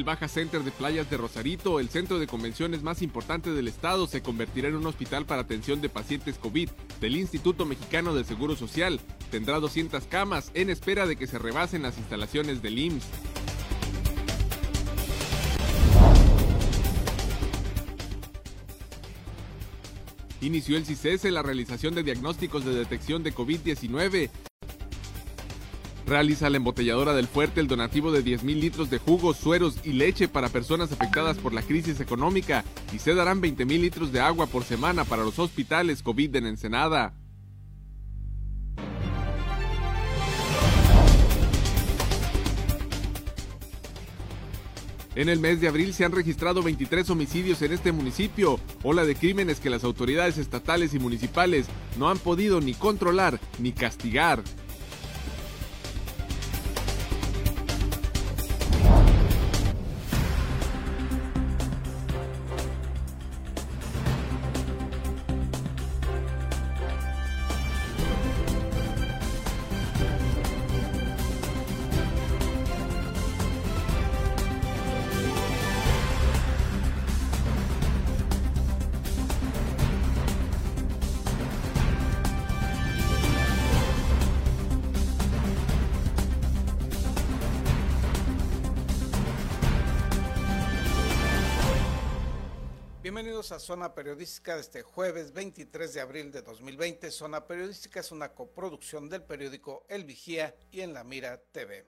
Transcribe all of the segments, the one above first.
El Baja Center de Playas de Rosarito, el centro de convenciones más importante del estado, se convertirá en un hospital para atención de pacientes COVID del Instituto Mexicano del Seguro Social. Tendrá 200 camas en espera de que se rebasen las instalaciones del IMSS. Inició el CICESE la realización de diagnósticos de detección de COVID-19 Realiza la embotelladora del Fuerte el donativo de 10.000 litros de jugos, sueros y leche para personas afectadas por la crisis económica y se darán 20.000 litros de agua por semana para los hospitales COVID en Ensenada. En el mes de abril se han registrado 23 homicidios en este municipio, ola de crímenes que las autoridades estatales y municipales no han podido ni controlar ni castigar. Zona Periodística de este jueves 23 de abril de 2020. Zona Periodística es una coproducción del periódico El Vigía y en La Mira TV.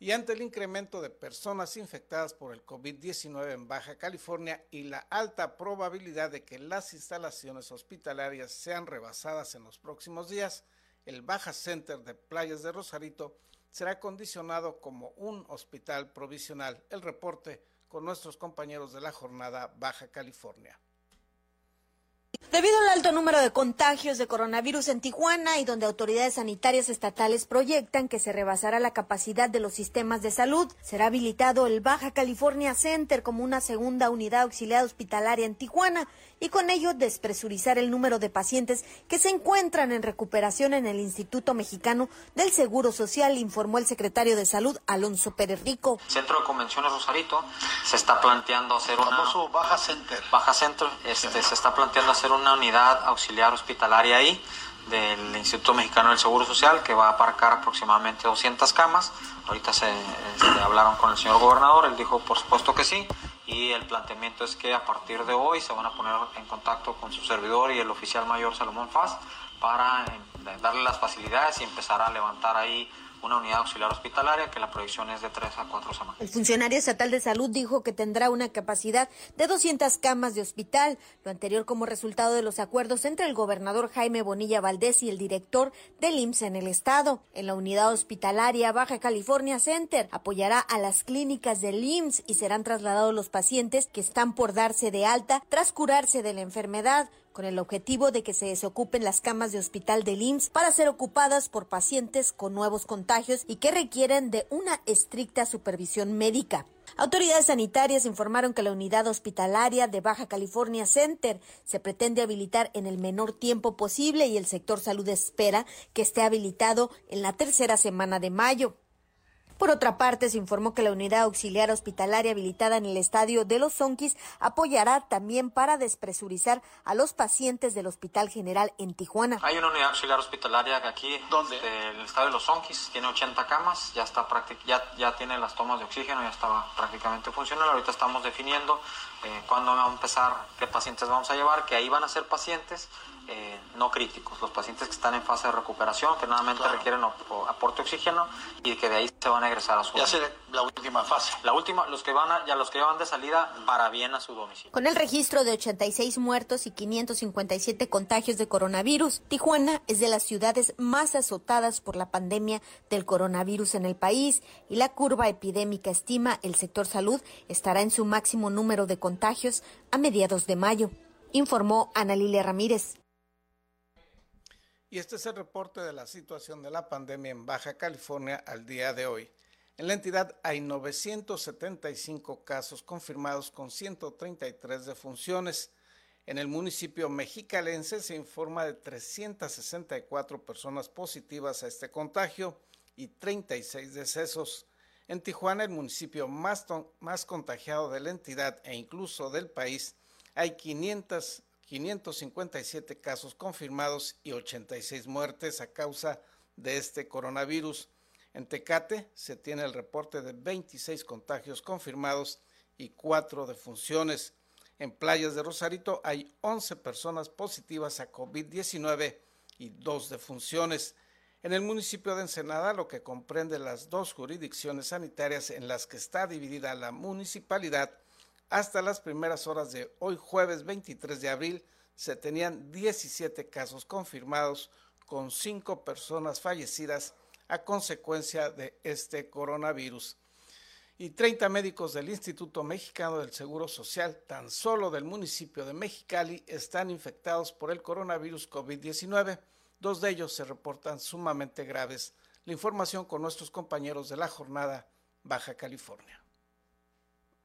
Y ante el incremento de personas infectadas por el COVID-19 en Baja California y la alta probabilidad de que las instalaciones hospitalarias sean rebasadas en los próximos días, el Baja Center de Playas de Rosarito será condicionado como un hospital provisional. El reporte con nuestros compañeros de la jornada Baja California. Debido al alto número de contagios de coronavirus en Tijuana y donde autoridades sanitarias estatales proyectan que se rebasará la capacidad de los sistemas de salud, será habilitado el Baja California Center como una segunda unidad auxiliar hospitalaria en Tijuana y con ello despresurizar el número de pacientes que se encuentran en recuperación en el Instituto Mexicano del Seguro Social, informó el secretario de Salud Alonso Pérez Rico. Centro de Convenciones Rosarito se está planteando hacer una Baja Center. Baja Center, este, se está planteando hacer una unidad auxiliar hospitalaria ahí del Instituto Mexicano del Seguro Social que va a aparcar aproximadamente 200 camas. Ahorita se este, hablaron con el señor gobernador, él dijo por supuesto que sí y el planteamiento es que a partir de hoy se van a poner en contacto con su servidor y el oficial mayor Salomón Faz para eh, darle las facilidades y empezar a levantar ahí una unidad auxiliar hospitalaria que la proyección es de 3 a 4 semanas. El funcionario estatal de salud dijo que tendrá una capacidad de 200 camas de hospital, lo anterior como resultado de los acuerdos entre el gobernador Jaime Bonilla Valdés y el director del IMSS en el estado. En la unidad hospitalaria Baja California Center apoyará a las clínicas del IMSS y serán trasladados los pacientes que están por darse de alta tras curarse de la enfermedad con el objetivo de que se desocupen las camas de hospital del IMSS para ser ocupadas por pacientes con nuevos contagios y que requieren de una estricta supervisión médica. Autoridades sanitarias informaron que la unidad hospitalaria de Baja California Center se pretende habilitar en el menor tiempo posible y el sector salud espera que esté habilitado en la tercera semana de mayo. Por otra parte, se informó que la unidad auxiliar hospitalaria habilitada en el estadio de los Sonquis apoyará también para despresurizar a los pacientes del Hospital General en Tijuana. Hay una unidad auxiliar hospitalaria aquí, ¿Dónde? este, el estadio de los Sonquis, tiene 80 camas, ya está ya, ya tiene las tomas de oxígeno, ya estaba prácticamente funcional. Ahorita estamos definiendo eh, cuándo vamos a empezar, qué pacientes vamos a llevar, que ahí van a ser pacientes eh, no críticos, los pacientes que están en fase de recuperación, que nuevamente Claro. requieren aporte de oxígeno y que de ahí se van a egresar a su Ya será la última fase. La última, los que van a, ya los que ya van de salida para bien a su domicilio. Con el registro de 86 muertos y 557 contagios de coronavirus, Tijuana es de las ciudades más azotadas por la pandemia del coronavirus en el país y la curva epidémica estima el sector salud estará en su máximo número de contagios a mediados de mayo, informó Ana Lilia Ramírez. Y este es el reporte de la situación de la pandemia en Baja California al día de hoy. En la entidad hay 975 casos confirmados con 133 defunciones. En el municipio mexicalense se informa de 364 personas positivas a este contagio y 36 decesos. En Tijuana, el municipio más, más contagiado de la entidad e incluso del país, hay 500, 557 casos confirmados y 86 muertes a causa de este coronavirus. En Tecate se tiene el reporte de 26 contagios confirmados y 4 defunciones. En playas de Rosarito hay 11 personas positivas a COVID-19 y 2 defunciones. En el municipio de Ensenada, lo que comprende las dos jurisdicciones sanitarias en las que está dividida la municipalidad, hasta las primeras horas de hoy jueves 23 de abril se tenían 17 casos confirmados con 5 personas fallecidas a consecuencia de este coronavirus. Y 30 médicos del Instituto Mexicano del Seguro Social, tan solo del municipio de Mexicali, están infectados por el coronavirus COVID-19. Dos de ellos se reportan sumamente graves. La información con nuestros compañeros de la jornada Baja California.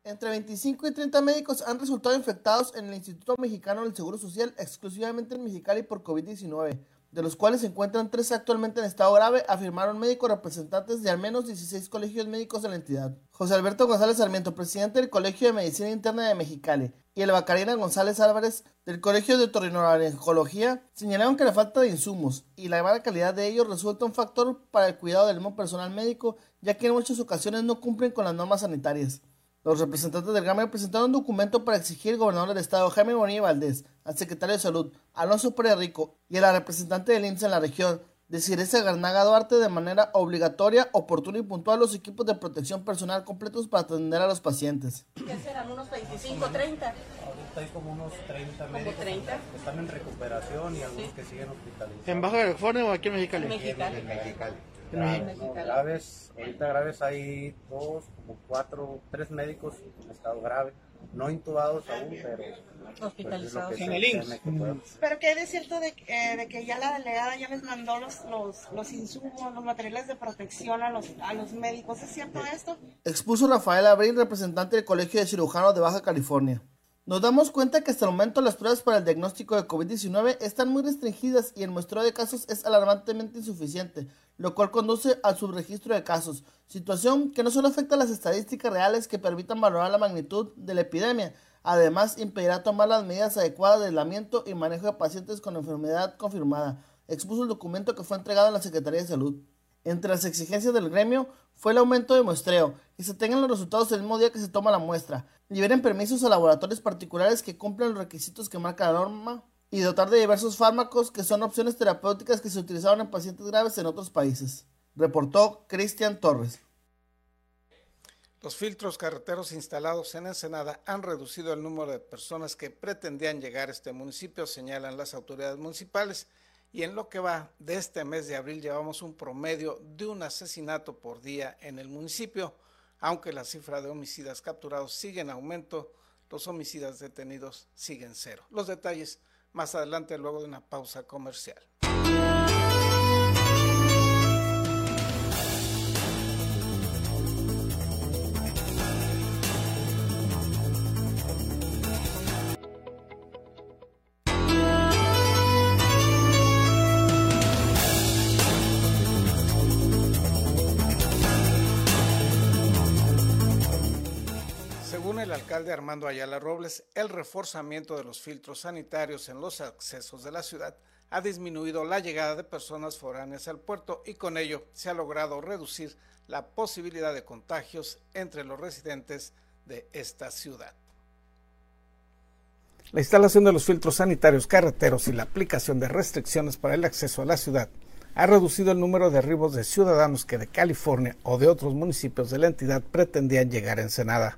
Entre 25 y 30 médicos han resultado infectados en el Instituto Mexicano del Seguro Social, exclusivamente en Mexicali por COVID-19 de los cuales se encuentran tres actualmente en estado grave, afirmaron médicos representantes de al menos 16 colegios médicos de la entidad. José Alberto González Sarmiento, presidente del Colegio de Medicina Interna de Mexicali, y el Bacarina González Álvarez, del Colegio de Otorrinolaringología, señalaron que la falta de insumos y la mala calidad de ellos resulta un factor para el cuidado del mismo personal médico, ya que en muchas ocasiones no cumplen con las normas sanitarias. Los representantes del GAME presentaron un documento para exigir al gobernador del estado, Jaime Bonilla Valdés, al secretario de Salud, Alonso Pérez Rico, y a la representante del INSS en la región, ese Garnaga Duarte de manera obligatoria, oportuna y puntual los equipos de protección personal completos para atender a los pacientes. ¿Qué serán? ¿Unos 25, 30? Ahorita hay como unos 30 médicos 30? que están en recuperación y algunos que siguen hospitalizados. ¿En Baja California o aquí en Mexicali? Mexicali. En Mexicali graves, ahorita graves hay dos, como cuatro, tres médicos en estado grave, no intubados aún, pero pues, hospitalizados. en el IMSS. Pero qué es cierto de, eh, de, que ya la delegada ya les mandó los, los, los, insumos, los materiales de protección a los, a los médicos, ¿es cierto esto? Expuso Rafael Abril, representante del Colegio de Cirujanos de Baja California. Nos damos cuenta que hasta el momento las pruebas para el diagnóstico de COVID-19 están muy restringidas y el muestreo de casos es alarmantemente insuficiente, lo cual conduce al subregistro de casos, situación que no solo afecta a las estadísticas reales que permitan valorar la magnitud de la epidemia, además impedirá tomar las medidas adecuadas de aislamiento y manejo de pacientes con enfermedad confirmada, expuso el documento que fue entregado a la Secretaría de Salud. Entre las exigencias del gremio fue el aumento de muestreo, que se tengan los resultados el mismo día que se toma la muestra, liberen permisos a laboratorios particulares que cumplan los requisitos que marca la norma y dotar de diversos fármacos que son opciones terapéuticas que se utilizaron en pacientes graves en otros países. Reportó Cristian Torres. Los filtros carreteros instalados en Ensenada han reducido el número de personas que pretendían llegar a este municipio, señalan las autoridades municipales y en lo que va de este mes de abril llevamos un promedio de un asesinato por día en el municipio, aunque la cifra de homicidas capturados sigue en aumento, los homicidas detenidos siguen cero. Los detalles más adelante luego de una pausa comercial. Alcalde Armando Ayala Robles, el reforzamiento de los filtros sanitarios en los accesos de la ciudad ha disminuido la llegada de personas foráneas al puerto y con ello se ha logrado reducir la posibilidad de contagios entre los residentes de esta ciudad. La instalación de los filtros sanitarios carreteros y la aplicación de restricciones para el acceso a la ciudad ha reducido el número de arribos de ciudadanos que de California o de otros municipios de la entidad pretendían llegar a Ensenada.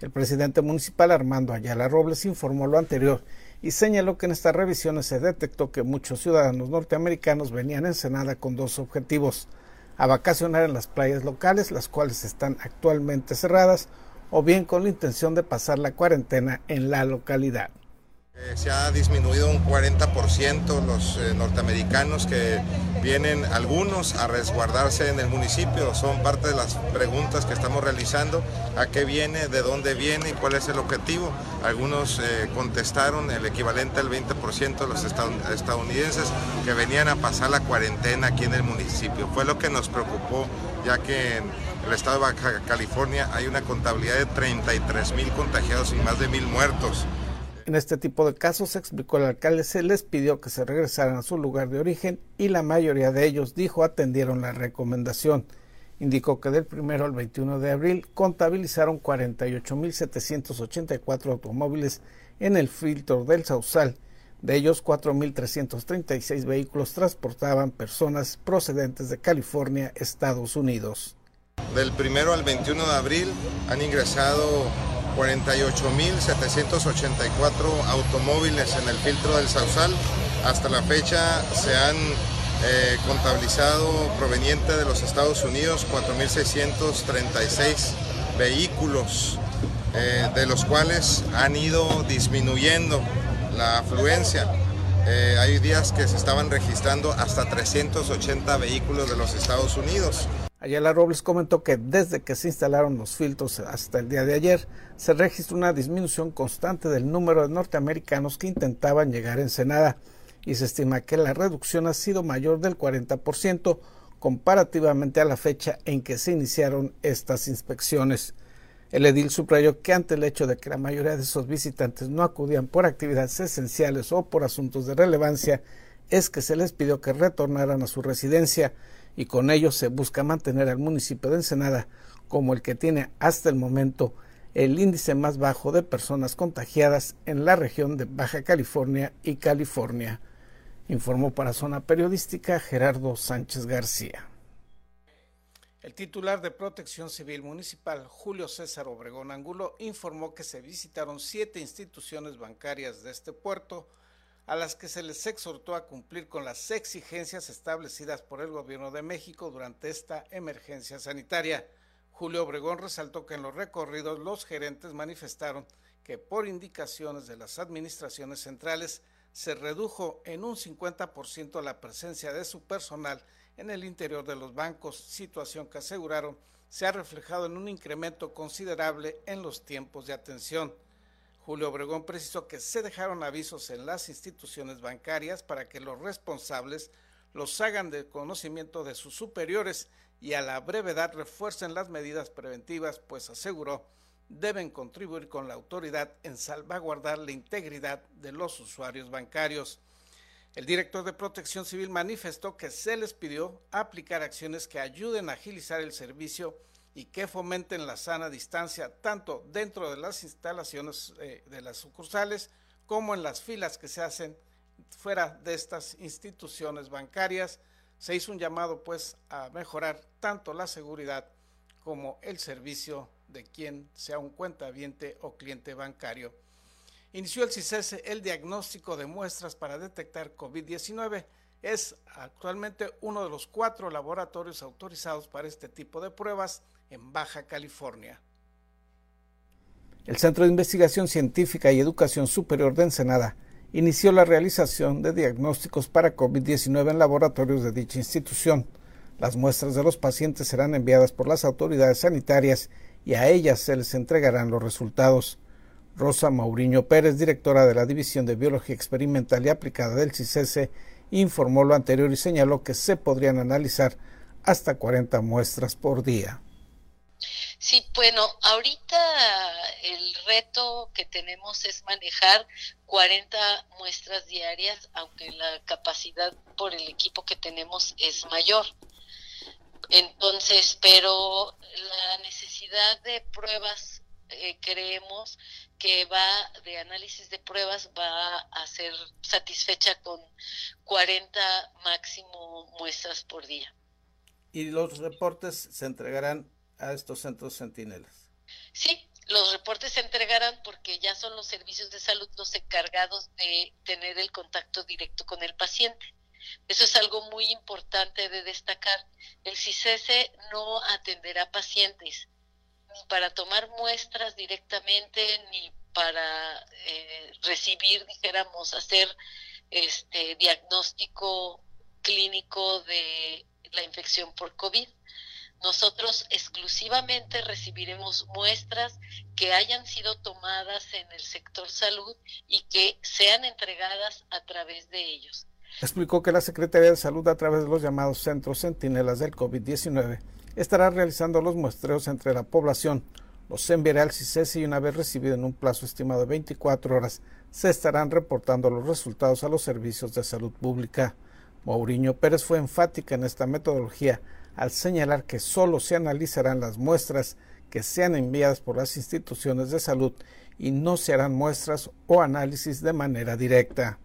El presidente municipal Armando Ayala Robles informó lo anterior y señaló que en estas revisiones se detectó que muchos ciudadanos norteamericanos venían a Ensenada con dos objetivos, a vacacionar en las playas locales, las cuales están actualmente cerradas, o bien con la intención de pasar la cuarentena en la localidad. Eh, se ha disminuido un 40% los eh, norteamericanos que vienen algunos a resguardarse en el municipio. Son parte de las preguntas que estamos realizando. ¿A qué viene? ¿De dónde viene? ¿Y cuál es el objetivo? Algunos eh, contestaron el equivalente al 20% de los estadounidenses que venían a pasar la cuarentena aquí en el municipio. Fue lo que nos preocupó ya que el estado de Baja California hay una contabilidad de 33 mil contagiados y más de mil muertos. En este tipo de casos, explicó el alcalde, se les pidió que se regresaran a su lugar de origen y la mayoría de ellos, dijo, atendieron la recomendación. Indicó que del 1 al 21 de abril contabilizaron 48.784 automóviles en el filtro del Sausal. De ellos, 4.336 vehículos transportaban personas procedentes de California, Estados Unidos. Del 1 al 21 de abril han ingresado 48.784 automóviles en el filtro del Sausal. Hasta la fecha se han eh, contabilizado proveniente de los Estados Unidos 4.636 vehículos, eh, de los cuales han ido disminuyendo la afluencia. Eh, hay días que se estaban registrando hasta 380 vehículos de los Estados Unidos. Ayala Robles comentó que desde que se instalaron los filtros hasta el día de ayer, se registró una disminución constante del número de norteamericanos que intentaban llegar a Ensenada y se estima que la reducción ha sido mayor del 40% comparativamente a la fecha en que se iniciaron estas inspecciones. El edil subrayó que ante el hecho de que la mayoría de esos visitantes no acudían por actividades esenciales o por asuntos de relevancia, es que se les pidió que retornaran a su residencia y con ello se busca mantener al municipio de Ensenada como el que tiene hasta el momento el índice más bajo de personas contagiadas en la región de Baja California y California. Informó para Zona Periodística Gerardo Sánchez García. El titular de Protección Civil Municipal, Julio César Obregón Angulo, informó que se visitaron siete instituciones bancarias de este puerto, a las que se les exhortó a cumplir con las exigencias establecidas por el Gobierno de México durante esta emergencia sanitaria. Julio Obregón resaltó que en los recorridos los gerentes manifestaron que por indicaciones de las administraciones centrales se redujo en un 50% la presencia de su personal en el interior de los bancos, situación que aseguraron se ha reflejado en un incremento considerable en los tiempos de atención. Julio Obregón precisó que se dejaron avisos en las instituciones bancarias para que los responsables los hagan de conocimiento de sus superiores y a la brevedad refuercen las medidas preventivas, pues aseguró deben contribuir con la autoridad en salvaguardar la integridad de los usuarios bancarios. El director de Protección Civil manifestó que se les pidió aplicar acciones que ayuden a agilizar el servicio y que fomenten la sana distancia tanto dentro de las instalaciones eh, de las sucursales como en las filas que se hacen fuera de estas instituciones bancarias. Se hizo un llamado pues a mejorar tanto la seguridad como el servicio de quien sea un cuentaviente o cliente bancario. Inició el CICESE el diagnóstico de muestras para detectar COVID-19 es actualmente uno de los cuatro laboratorios autorizados para este tipo de pruebas en Baja California. El Centro de Investigación Científica y Educación Superior de Ensenada inició la realización de diagnósticos para COVID-19 en laboratorios de dicha institución. Las muestras de los pacientes serán enviadas por las autoridades sanitarias y a ellas se les entregarán los resultados. Rosa Mauriño Pérez, directora de la División de Biología Experimental y Aplicada del CICESE, informó lo anterior y señaló que se podrían analizar hasta 40 muestras por día. Sí, bueno, ahorita el reto que tenemos es manejar 40 muestras diarias, aunque la capacidad por el equipo que tenemos es mayor. Entonces, pero la necesidad de pruebas eh, creemos que va de análisis de pruebas va a ser satisfecha con 40 máximo muestras por día. ¿Y los reportes se entregarán a estos centros centinelas? Sí, los reportes se entregarán porque ya son los servicios de salud los encargados de tener el contacto directo con el paciente. Eso es algo muy importante de destacar. El CICESE no atenderá pacientes ni para tomar muestras directamente, ni para eh, recibir, dijéramos, hacer este diagnóstico clínico de la infección por COVID. Nosotros exclusivamente recibiremos muestras que hayan sido tomadas en el sector salud y que sean entregadas a través de ellos. Explicó que la Secretaría de Salud, a través de los llamados centros centinelas del COVID-19, estará realizando los muestreos entre la población. Los enviará al CICESI y una vez recibido en un plazo estimado de 24 horas, se estarán reportando los resultados a los servicios de salud pública. Mauriño Pérez fue enfática en esta metodología al señalar que solo se analizarán las muestras que sean enviadas por las instituciones de salud y no se harán muestras o análisis de manera directa.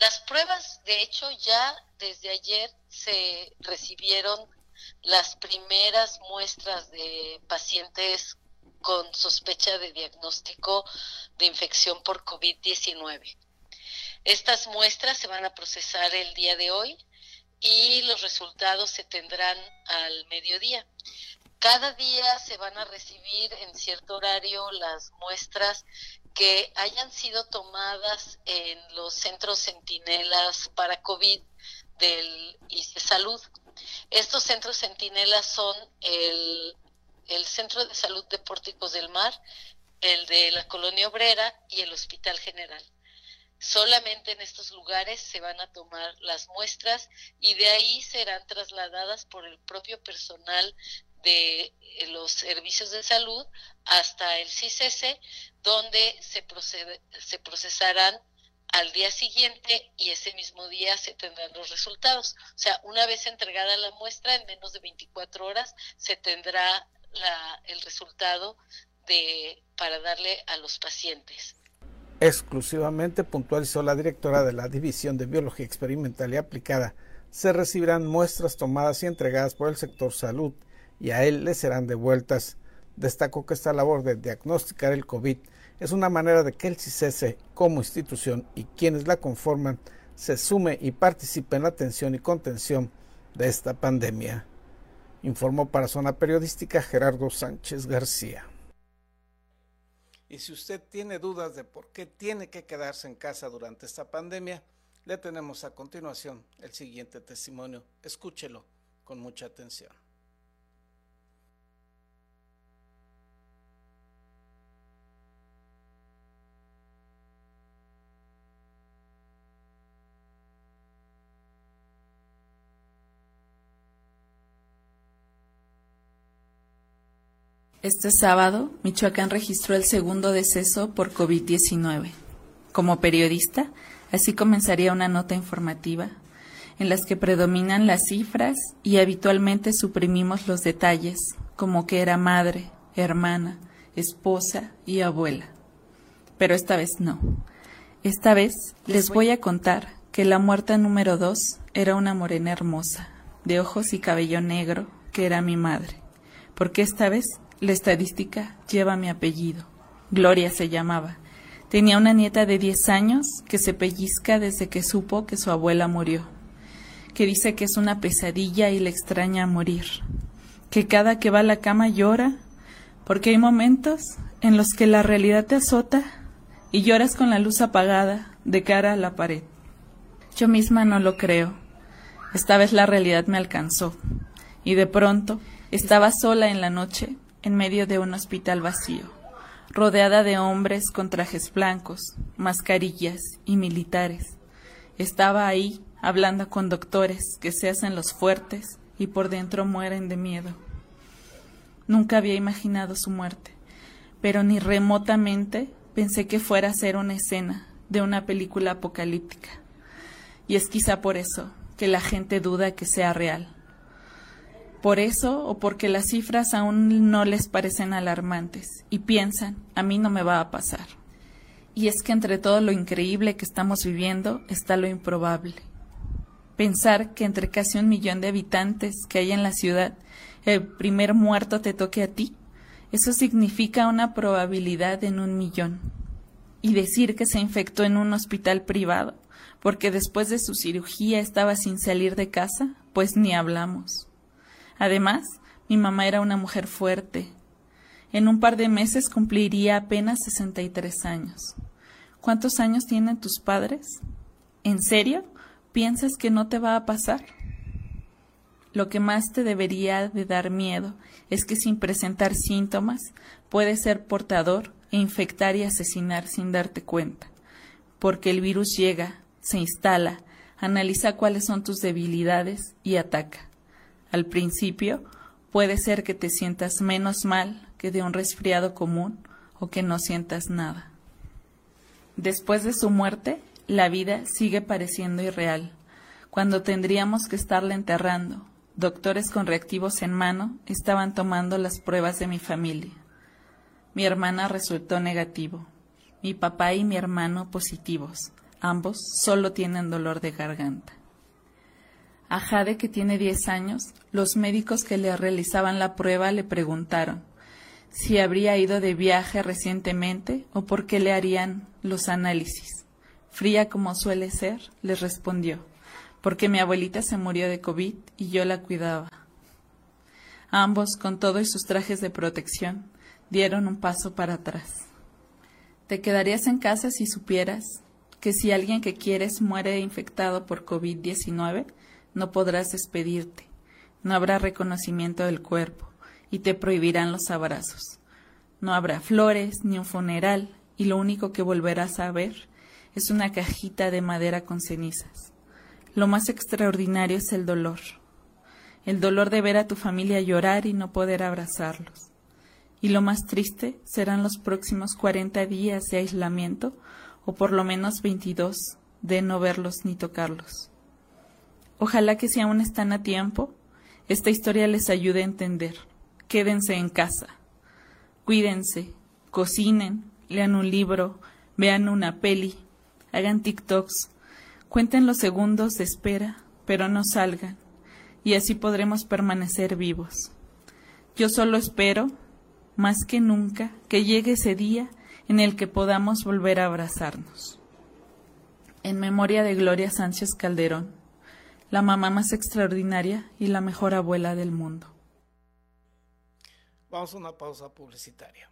las pruebas, de hecho, ya desde ayer se recibieron las primeras muestras de pacientes con sospecha de diagnóstico de infección por COVID-19. Estas muestras se van a procesar el día de hoy y los resultados se tendrán al mediodía. Cada día se van a recibir en cierto horario las muestras que hayan sido tomadas en los centros centinelas para COVID del ICE Salud. Estos centros centinelas son el, el Centro de Salud de Pórticos del Mar, el de la Colonia Obrera y el Hospital General. Solamente en estos lugares se van a tomar las muestras y de ahí serán trasladadas por el propio personal de eh, los servicios de salud hasta el CICS, donde se, procede, se procesarán al día siguiente y ese mismo día se tendrán los resultados. O sea, una vez entregada la muestra, en menos de 24 horas se tendrá la, el resultado de, para darle a los pacientes exclusivamente, puntualizó la directora de la División de Biología Experimental y Aplicada, se recibirán muestras tomadas y entregadas por el sector salud y a él le serán devueltas. Destacó que esta labor de diagnosticar el COVID es una manera de que el CICESE como institución y quienes la conforman se sume y participe en la atención y contención de esta pandemia. Informó para Zona Periodística Gerardo Sánchez García. Y si usted tiene dudas de por qué tiene que quedarse en casa durante esta pandemia, le tenemos a continuación el siguiente testimonio. Escúchelo con mucha atención. Este sábado, Michoacán registró el segundo deceso por COVID-19. Como periodista, así comenzaría una nota informativa en las que predominan las cifras y habitualmente suprimimos los detalles, como que era madre, hermana, esposa y abuela. Pero esta vez no. Esta vez les voy a contar que la muerta número dos era una morena hermosa, de ojos y cabello negro, que era mi madre, porque esta vez la estadística lleva mi apellido. Gloria se llamaba. Tenía una nieta de 10 años que se pellizca desde que supo que su abuela murió, que dice que es una pesadilla y le extraña morir, que cada que va a la cama llora, porque hay momentos en los que la realidad te azota y lloras con la luz apagada de cara a la pared. Yo misma no lo creo. Esta vez la realidad me alcanzó y de pronto estaba sola en la noche en medio de un hospital vacío, rodeada de hombres con trajes blancos, mascarillas y militares. Estaba ahí hablando con doctores que se hacen los fuertes y por dentro mueren de miedo. Nunca había imaginado su muerte, pero ni remotamente pensé que fuera a ser una escena de una película apocalíptica. Y es quizá por eso que la gente duda que sea real por eso o porque las cifras aún no les parecen alarmantes y piensan, a mí no me va a pasar. Y es que entre todo lo increíble que estamos viviendo está lo improbable. Pensar que entre casi un millón de habitantes que hay en la ciudad, el primer muerto te toque a ti, eso significa una probabilidad en un millón. Y decir que se infectó en un hospital privado, porque después de su cirugía estaba sin salir de casa, pues ni hablamos. Además, mi mamá era una mujer fuerte. En un par de meses cumpliría apenas 63 años. ¿Cuántos años tienen tus padres? ¿En serio? ¿Piensas que no te va a pasar? Lo que más te debería de dar miedo es que sin presentar síntomas puedes ser portador e infectar y asesinar sin darte cuenta, porque el virus llega, se instala, analiza cuáles son tus debilidades y ataca al principio puede ser que te sientas menos mal que de un resfriado común o que no sientas nada. Después de su muerte, la vida sigue pareciendo irreal. Cuando tendríamos que estarla enterrando, doctores con reactivos en mano estaban tomando las pruebas de mi familia. Mi hermana resultó negativo, mi papá y mi hermano positivos. Ambos solo tienen dolor de garganta. A Jade, que tiene 10 años, los médicos que le realizaban la prueba le preguntaron si habría ido de viaje recientemente o por qué le harían los análisis. Fría como suele ser, les respondió, porque mi abuelita se murió de COVID y yo la cuidaba. Ambos, con todo y sus trajes de protección, dieron un paso para atrás. ¿Te quedarías en casa si supieras que si alguien que quieres muere infectado por COVID-19? No podrás despedirte, no habrá reconocimiento del cuerpo y te prohibirán los abrazos. No habrá flores ni un funeral y lo único que volverás a ver es una cajita de madera con cenizas. Lo más extraordinario es el dolor, el dolor de ver a tu familia llorar y no poder abrazarlos. Y lo más triste serán los próximos cuarenta días de aislamiento o por lo menos veintidós de no verlos ni tocarlos. Ojalá que si aún están a tiempo, esta historia les ayude a entender. Quédense en casa. Cuídense, cocinen, lean un libro, vean una peli, hagan TikToks, cuenten los segundos de espera, pero no salgan, y así podremos permanecer vivos. Yo solo espero, más que nunca, que llegue ese día en el que podamos volver a abrazarnos. En memoria de Gloria Sánchez Calderón la mamá más extraordinaria y la mejor abuela del mundo. Vamos a una pausa publicitaria.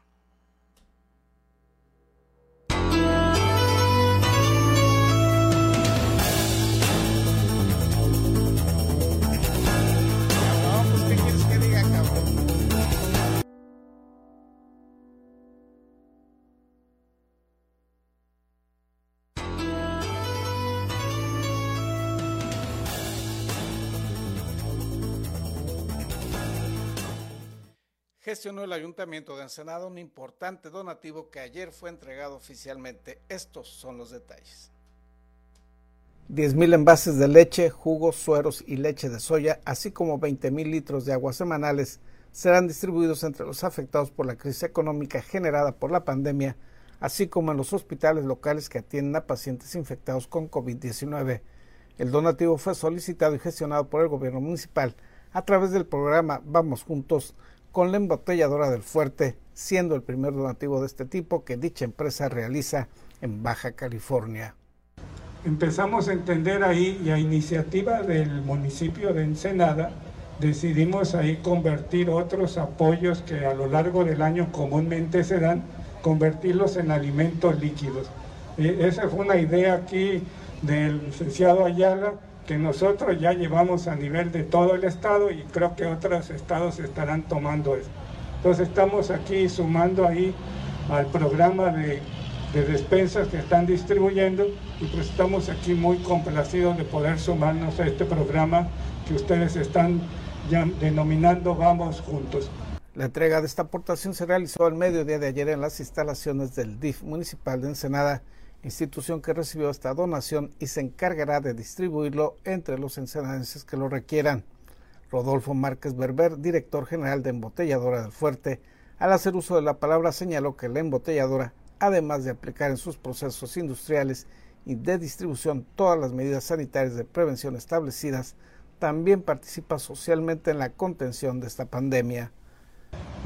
Gestionó el Ayuntamiento de Ensenada un importante donativo que ayer fue entregado oficialmente. Estos son los detalles. 10.000 envases de leche, jugos, sueros y leche de soya, así como 20.000 litros de agua semanales, serán distribuidos entre los afectados por la crisis económica generada por la pandemia, así como en los hospitales locales que atienden a pacientes infectados con COVID-19. El donativo fue solicitado y gestionado por el gobierno municipal a través del programa Vamos Juntos, con la embotelladora del Fuerte, siendo el primer donativo de este tipo que dicha empresa realiza en Baja California. Empezamos a entender ahí y a iniciativa del municipio de Ensenada, decidimos ahí convertir otros apoyos que a lo largo del año comúnmente se dan, convertirlos en alimentos líquidos. E, esa fue una idea aquí del licenciado Ayala, que nosotros ya llevamos a nivel de todo el estado y creo que otros estados estarán tomando eso. Entonces estamos aquí sumando ahí al programa de, despensas que están distribuyendo y pues estamos aquí muy complacidos de poder sumarnos a este programa que ustedes están ya denominando Vamos Juntos. La entrega de esta aportación se realizó al mediodía de ayer en las instalaciones del DIF municipal de Ensenada institución que recibió esta donación y se encargará de distribuirlo entre los ensenadenses que lo requieran. Rodolfo Márquez Berber, director general de Embotelladora del Fuerte, al hacer uso de la palabra señaló que la embotelladora, además de aplicar en sus procesos industriales y de distribución todas las medidas sanitarias de prevención establecidas, también participa socialmente en la contención de esta pandemia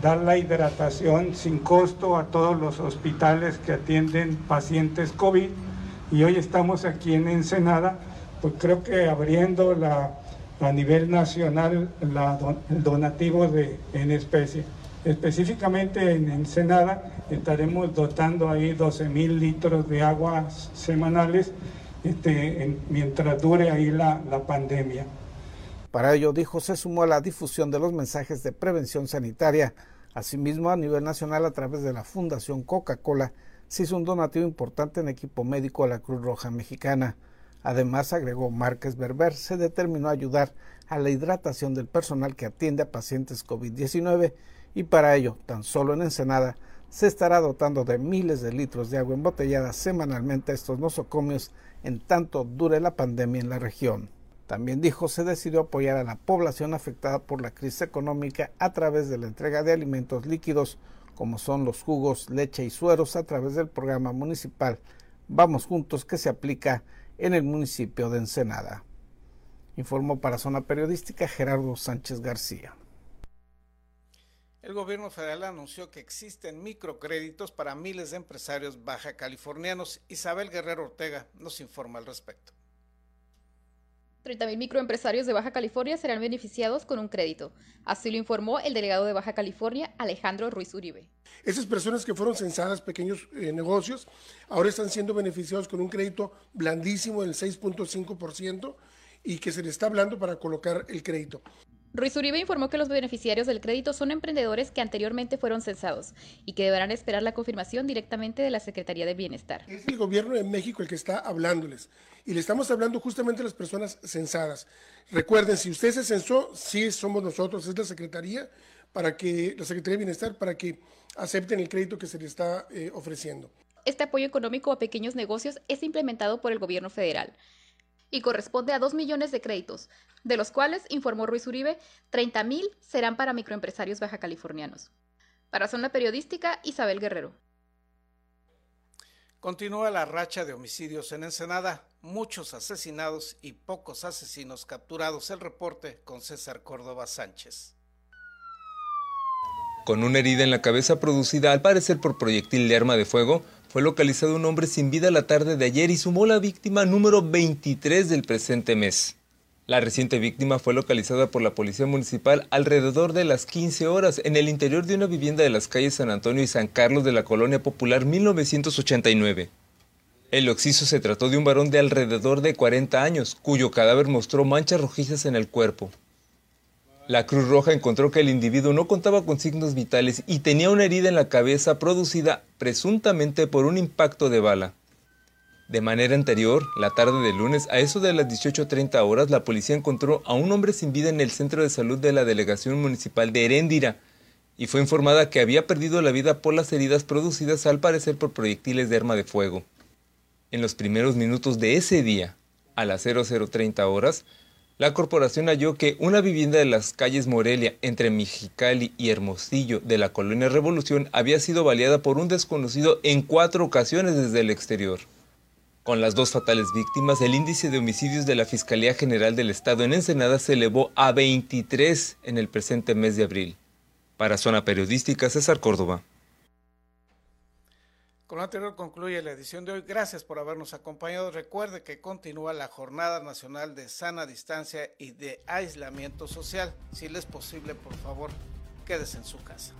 dar la hidratación sin costo a todos los hospitales que atienden pacientes COVID. Y hoy estamos aquí en Ensenada, pues creo que abriendo la, a nivel nacional el donativo de, en especie. Específicamente en Ensenada estaremos dotando ahí 12 mil litros de agua semanales este, mientras dure ahí la, la pandemia. Para ello, dijo, se sumó a la difusión de los mensajes de prevención sanitaria. Asimismo, a nivel nacional, a través de la Fundación Coca-Cola, se hizo un donativo importante en equipo médico a la Cruz Roja Mexicana. Además, agregó Márquez Berber, se determinó ayudar a la hidratación del personal que atiende a pacientes COVID-19 y para ello, tan solo en Ensenada, se estará dotando de miles de litros de agua embotellada semanalmente a estos nosocomios en tanto dure la pandemia en la región. También dijo se decidió apoyar a la población afectada por la crisis económica a través de la entrega de alimentos líquidos como son los jugos, leche y sueros a través del programa municipal Vamos Juntos que se aplica en el municipio de Ensenada. Informó para Zona Periodística Gerardo Sánchez García. El gobierno federal anunció que existen microcréditos para miles de empresarios baja californianos. Isabel Guerrero Ortega nos informa al respecto. 30.000 microempresarios de Baja California serán beneficiados con un crédito. Así lo informó el delegado de Baja California, Alejandro Ruiz Uribe. Esas personas que fueron censadas, pequeños eh, negocios, ahora están siendo beneficiados con un crédito blandísimo del 6.5% y que se le está hablando para colocar el crédito. Ruiz Uribe informó que los beneficiarios del crédito son emprendedores que anteriormente fueron censados y que deberán esperar la confirmación directamente de la Secretaría de Bienestar. Es el gobierno de México el que está hablándoles y le estamos hablando justamente a las personas censadas. Recuerden, si usted se censó, sí somos nosotros, es la Secretaría para que la Secretaría de Bienestar para que acepten el crédito que se les está eh, ofreciendo. Este apoyo económico a pequeños negocios es implementado por el gobierno federal y corresponde a 2 millones de créditos, de los cuales, informó Ruiz Uribe, 30 mil serán para microempresarios baja californianos. Para Zona Periodística, Isabel Guerrero. Continúa la racha de homicidios en Ensenada, muchos asesinados y pocos asesinos capturados. El reporte con César Córdoba Sánchez. Con una herida en la cabeza producida al parecer por proyectil de arma de fuego, fue localizado un hombre sin vida la tarde de ayer y sumó la víctima número 23 del presente mes. La reciente víctima fue localizada por la Policía Municipal alrededor de las 15 horas en el interior de una vivienda de las calles San Antonio y San Carlos de la Colonia Popular 1989. El occiso se trató de un varón de alrededor de 40 años, cuyo cadáver mostró manchas rojizas en el cuerpo. La Cruz Roja encontró que el individuo no contaba con signos vitales y tenía una herida en la cabeza producida presuntamente por un impacto de bala. De manera anterior, la tarde del lunes, a eso de las 18.30 horas, la policía encontró a un hombre sin vida en el centro de salud de la delegación municipal de Heréndira y fue informada que había perdido la vida por las heridas producidas al parecer por proyectiles de arma de fuego. En los primeros minutos de ese día, a las 0030 horas, la corporación halló que una vivienda de las calles Morelia entre Mexicali y Hermosillo de la colonia Revolución había sido baleada por un desconocido en cuatro ocasiones desde el exterior. Con las dos fatales víctimas, el índice de homicidios de la Fiscalía General del Estado en Ensenada se elevó a 23 en el presente mes de abril. Para Zona Periodística, César Córdoba. Con lo anterior concluye la edición de hoy. Gracias por habernos acompañado. Recuerde que continúa la Jornada Nacional de Sana Distancia y de Aislamiento Social. Si le es posible, por favor, quédese en su casa.